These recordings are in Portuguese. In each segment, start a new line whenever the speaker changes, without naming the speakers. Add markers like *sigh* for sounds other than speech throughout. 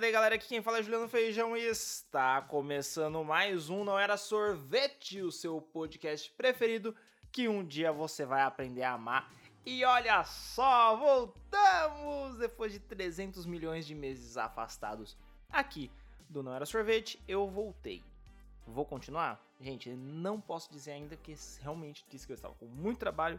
daí galera, aqui quem fala é Juliano Feijão e está começando mais um Não Era Sorvete, o seu podcast preferido que um dia você vai aprender a amar. E olha só, voltamos depois de 300 milhões de meses afastados aqui do Não Era Sorvete, eu voltei. Vou continuar? Gente, não posso dizer ainda que realmente disse que eu estava com muito trabalho,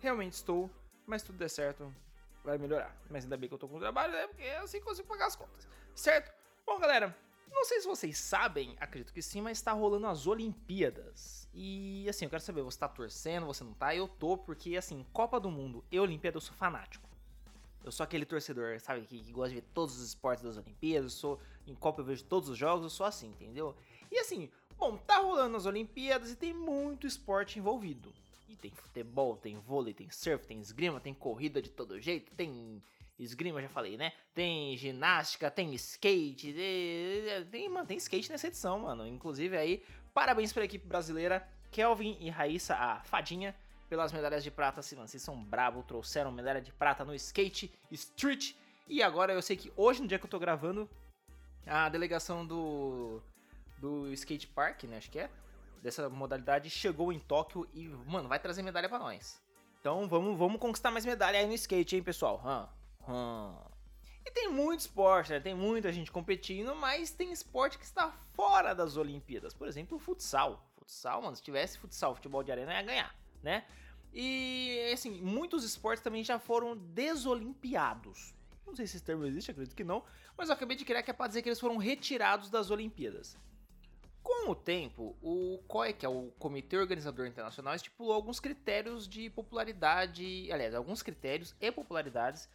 realmente estou, mas tudo der certo, vai melhorar. Mas ainda bem que eu tô com trabalho, né? Porque assim consigo pagar as contas. Certo? Bom, galera, não sei se vocês sabem, acredito que sim, mas está rolando as Olimpíadas. E assim, eu quero saber, você tá torcendo, você não tá? Eu tô, porque assim, Copa do Mundo e Olimpíada eu sou fanático. Eu sou aquele torcedor, sabe, que, que, gosta de ver todos os esportes das Olimpíadas, eu sou, em Copa eu vejo todos os jogos, eu sou assim, entendeu? E assim, bom, tá rolando as Olimpíadas e tem muito esporte envolvido. E tem futebol, tem vôlei, tem surf, tem esgrima, tem corrida de todo jeito, tem esgrima, já falei, né? Tem ginástica, tem skate, tem, mano, tem skate nessa edição, mano. Inclusive aí, parabéns pra equipe brasileira, Kelvin e Raíssa, a fadinha, pelas medalhas de prata, mano, vocês são bravos, trouxeram medalha de prata no skate, street, e agora eu sei que hoje, no dia que eu tô gravando, a delegação do, do skate park, né, acho que é, dessa modalidade chegou em Tóquio e, mano, vai trazer medalha para nós. Então vamos, vamos conquistar mais medalha aí no skate, hein, pessoal? Hum, hum. E tem muito esporte, né? Tem muita gente competindo, mas tem esporte que está fora das Olimpíadas. Por exemplo, o futsal. Futsal, mano, se tivesse futsal, futebol de arena, ia ganhar, né? E, assim, muitos esportes também já foram desolimpiados. Não sei se esse termo existe, acredito que não. Mas eu acabei de criar que é pra dizer que eles foram retirados das Olimpíadas. Com o tempo, o COI, que é o Comitê Organizador Internacional, estipulou alguns critérios de popularidade, aliás, alguns critérios e popularidades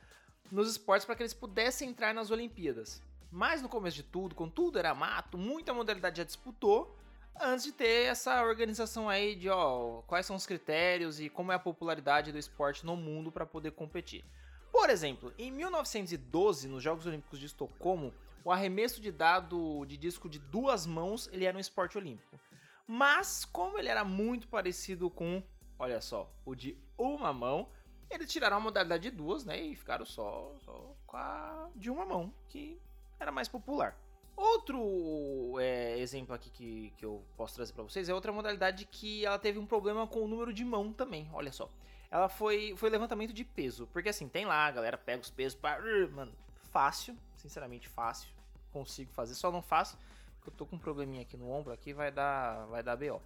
nos esportes para que eles pudessem entrar nas Olimpíadas. Mas no começo de tudo, quando tudo era mato, muita modalidade já disputou antes de ter essa organização aí de ó, quais são os critérios e como é a popularidade do esporte no mundo para poder competir. Por exemplo, em 1912, nos Jogos Olímpicos de Estocolmo, o arremesso de dado de disco de duas mãos ele era um esporte olímpico. Mas, como ele era muito parecido com, olha só, o de uma mão, eles tiraram a modalidade de duas, né? E ficaram só, só com a de uma mão, que era mais popular. Outro é, exemplo aqui que, que eu posso trazer para vocês é outra modalidade que ela teve um problema com o número de mão também, olha só. Ela foi, foi levantamento de peso, porque assim, tem lá, a galera pega os pesos para... Mano, fácil, sinceramente fácil consigo fazer, só não faço, porque eu tô com um probleminha aqui no ombro, aqui vai dar, vai dar BO.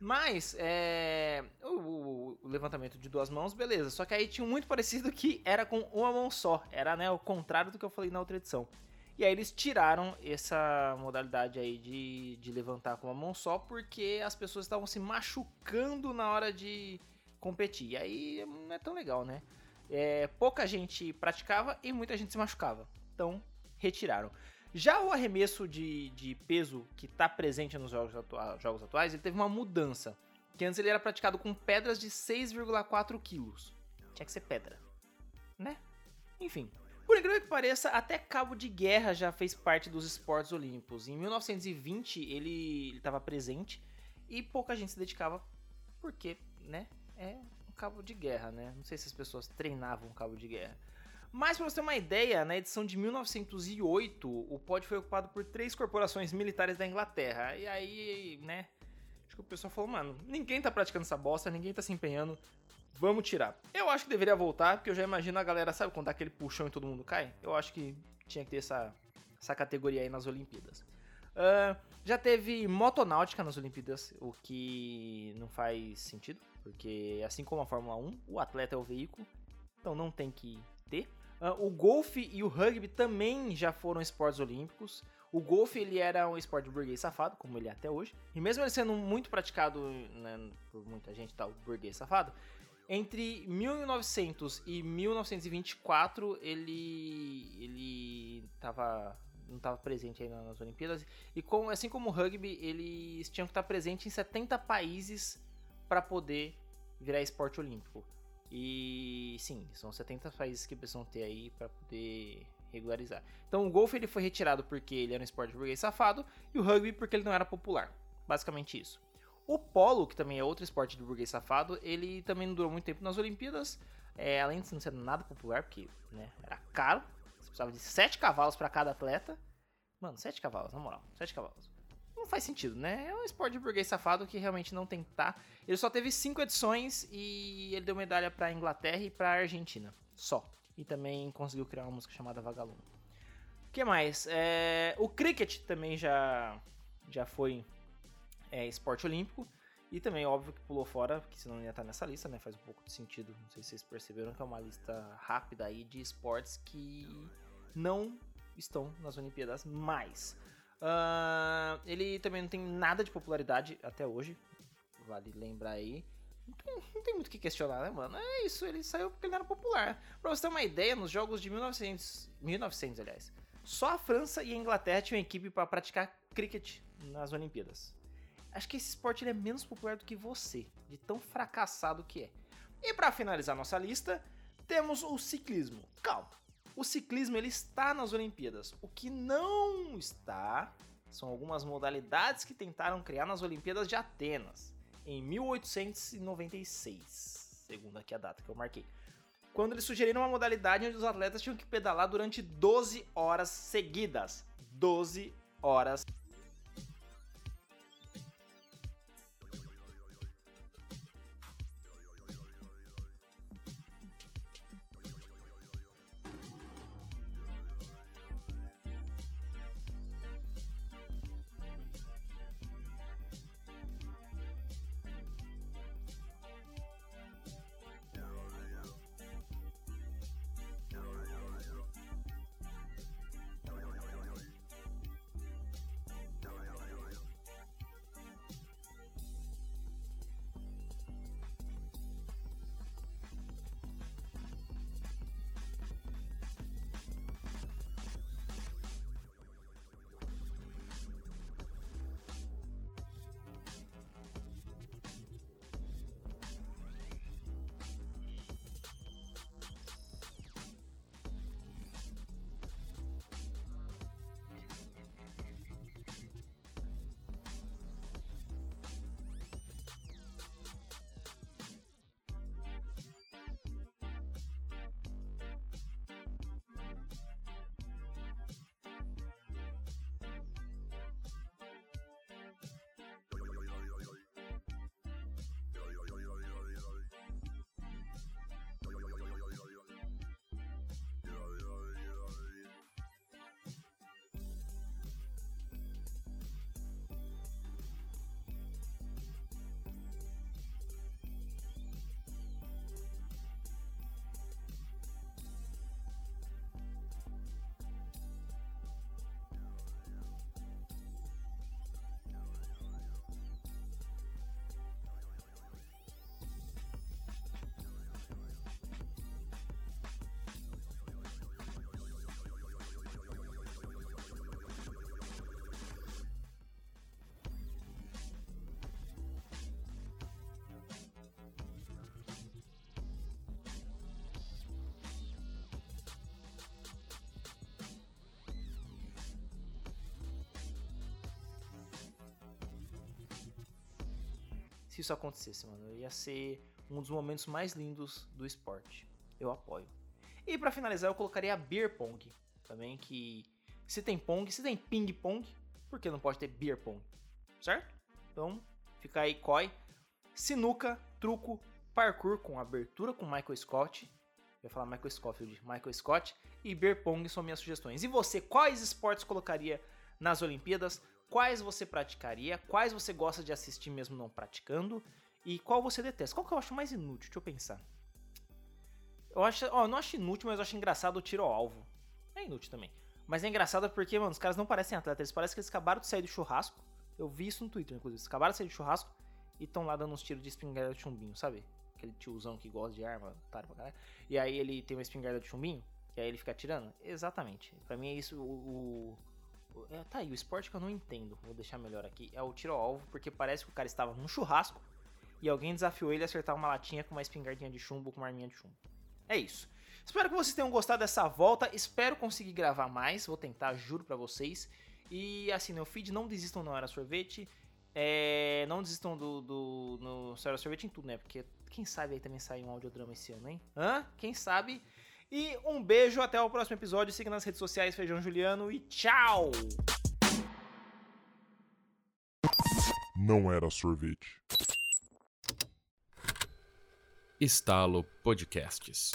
Mas, é, o, o, levantamento de duas mãos, beleza. Só que aí tinha muito *laughs* parecido que era com uma mão só. Era né, o contrário do que eu falei na outra edição. E aí eles tiraram essa modalidade aí de, de levantar com uma mão só porque as pessoas estavam se machucando na hora de competir. E aí não é tão legal, né? É, pouca gente praticava e muita gente se machucava. Então, retiraram. Já o arremesso de, de peso que está presente nos jogos, atua jogos atuais, ele teve uma mudança. Que antes ele era praticado com pedras de 6,4 quilos. Tinha que ser pedra, né? Enfim. Por incrível que pareça, até cabo de guerra já fez parte dos esportes olímpicos. Em 1920 ele estava presente e pouca gente se dedicava porque, né, é um cabo de guerra, né? Não sei se as pessoas treinavam cabo de guerra. Mas para você ter uma ideia, na edição de 1908, o pódio foi ocupado por três corporações militares da Inglaterra. E aí, né, acho que o pessoal falou, mano, ninguém tá praticando essa bosta, ninguém tá se empenhando, vamos tirar. Eu acho que deveria voltar, porque eu já imagino a galera, sabe quando dá aquele puxão e todo mundo cai? Eu acho que tinha que ter essa, essa categoria aí nas Olimpíadas. Uh, já teve motonáutica nas Olimpíadas, o que não faz sentido, porque assim como a Fórmula 1, o atleta é o veículo, então não tem que ter. Uh, o golfe e o rugby também já foram esportes olímpicos. O golfe ele era um esporte burguês safado, como ele é até hoje. E mesmo ele sendo muito praticado né, por muita gente, tá, o burguês safado, entre 1900 e 1924 ele ele tava não estava presente aí nas Olimpíadas e com, assim como o rugby eles tinham que estar presentes em 70 países para poder virar esporte olímpico. E sim, são 70 países que precisam ter aí para poder regularizar. Então o golfe ele foi retirado porque ele era um esporte burguês safado e o rugby porque ele não era popular. Basicamente isso. O polo, que também é outro esporte de burguês safado, ele também não durou muito tempo nas Olimpíadas, é, além de não ser nada popular, porque né, era caro, você precisava de 7 cavalos para cada atleta, Mano, sete cavalos, na moral, sete cavalos. Não faz sentido, né? É um esporte de burguês safado que realmente não tem que estar. Tá. Ele só teve cinco edições e ele deu medalha pra Inglaterra e pra Argentina. Só. E também conseguiu criar uma música chamada Vagalume. O que mais? É... O cricket também já, já foi é, esporte olímpico. E também, óbvio, que pulou fora, porque senão não ia estar nessa lista, né? Faz um pouco de sentido. Não sei se vocês perceberam que é uma lista rápida aí de esportes que não estão nas Olimpíadas mais. Uh, ele também não tem nada de popularidade até hoje, vale lembrar aí. Não tem, muito o que questionar, né, mano? É isso, ele saiu porque ele era popular. Pra você ter uma ideia, nos jogos de 1900, 1900 aliás, só a França e a Inglaterra tinham equipe para praticar cricket nas Olimpíadas. Acho que esse esporte é menos popular do que você, de tão fracassado que é. E para finalizar nossa lista, temos o ciclismo. Calma, o ciclismo ele está nas Olimpíadas. O que não está são algumas modalidades que tentaram criar nas Olimpíadas de Atenas em 1896, segundo aqui a data que eu marquei. Quando eles sugeriram uma modalidade onde os atletas tinham que pedalar durante 12 horas seguidas. 12 horas se isso acontecesse, mano. Ia ser um dos momentos mais lindos do esporte. Eu apoio. E para finalizar, eu colocaria a Beer Pong. Também que se tem Pong, se tem Ping Pong, por que não pode ter Beer Pong? Certo? Então, fica aí COI. Sinuca, truco, parkour com abertura com Michael Scott. Eu ia falar Michael Scofield, Michael Scott. E Beer Pong são minhas sugestões. E você, quais esportes colocaria nas Olimpíadas? Quais você praticaria, quais você gosta de assistir mesmo não praticando e qual você detesta. Qual que eu acho mais inútil? Deixa eu pensar. Eu acho, ó, eu não acho inútil, mas eu acho engraçado o tiro ao alvo. É inútil também. Mas é engraçado porque, mano, os caras não parecem atletas, eles parecem que eles acabaram de sair do churrasco. Eu vi isso no Twitter, inclusive. Eles acabaram de sair do churrasco e estão lá dando uns tiros de espingarda de chumbinho, sabe? Aquele tiozão que gosta de arma. E aí ele tem uma espingarda de chumbinho, e aí ele fica atirando. Exatamente. Para mim é isso o, é, tá aí, o esporte que eu não entendo, vou deixar melhor aqui, é o tiro ao alvo, porque parece que o cara estava num churrasco e alguém desafiou ele a acertar uma latinha com uma espingardinha de chumbo com uma arminha de chumbo. É isso. Espero que vocês tenham gostado dessa volta, espero conseguir gravar mais, vou tentar, juro pra vocês. E assim, no feed, não desistam na hora sorvete, é, não desistam do, do no Sorvete em tudo, né? Porque quem sabe aí também sai um audiodrama esse ano, hein? Hã? Quem sabe? E um beijo, até o próximo episódio. Siga nas redes sociais Feijão Juliano e tchau!
Não era sorvete.
Estalo Podcasts.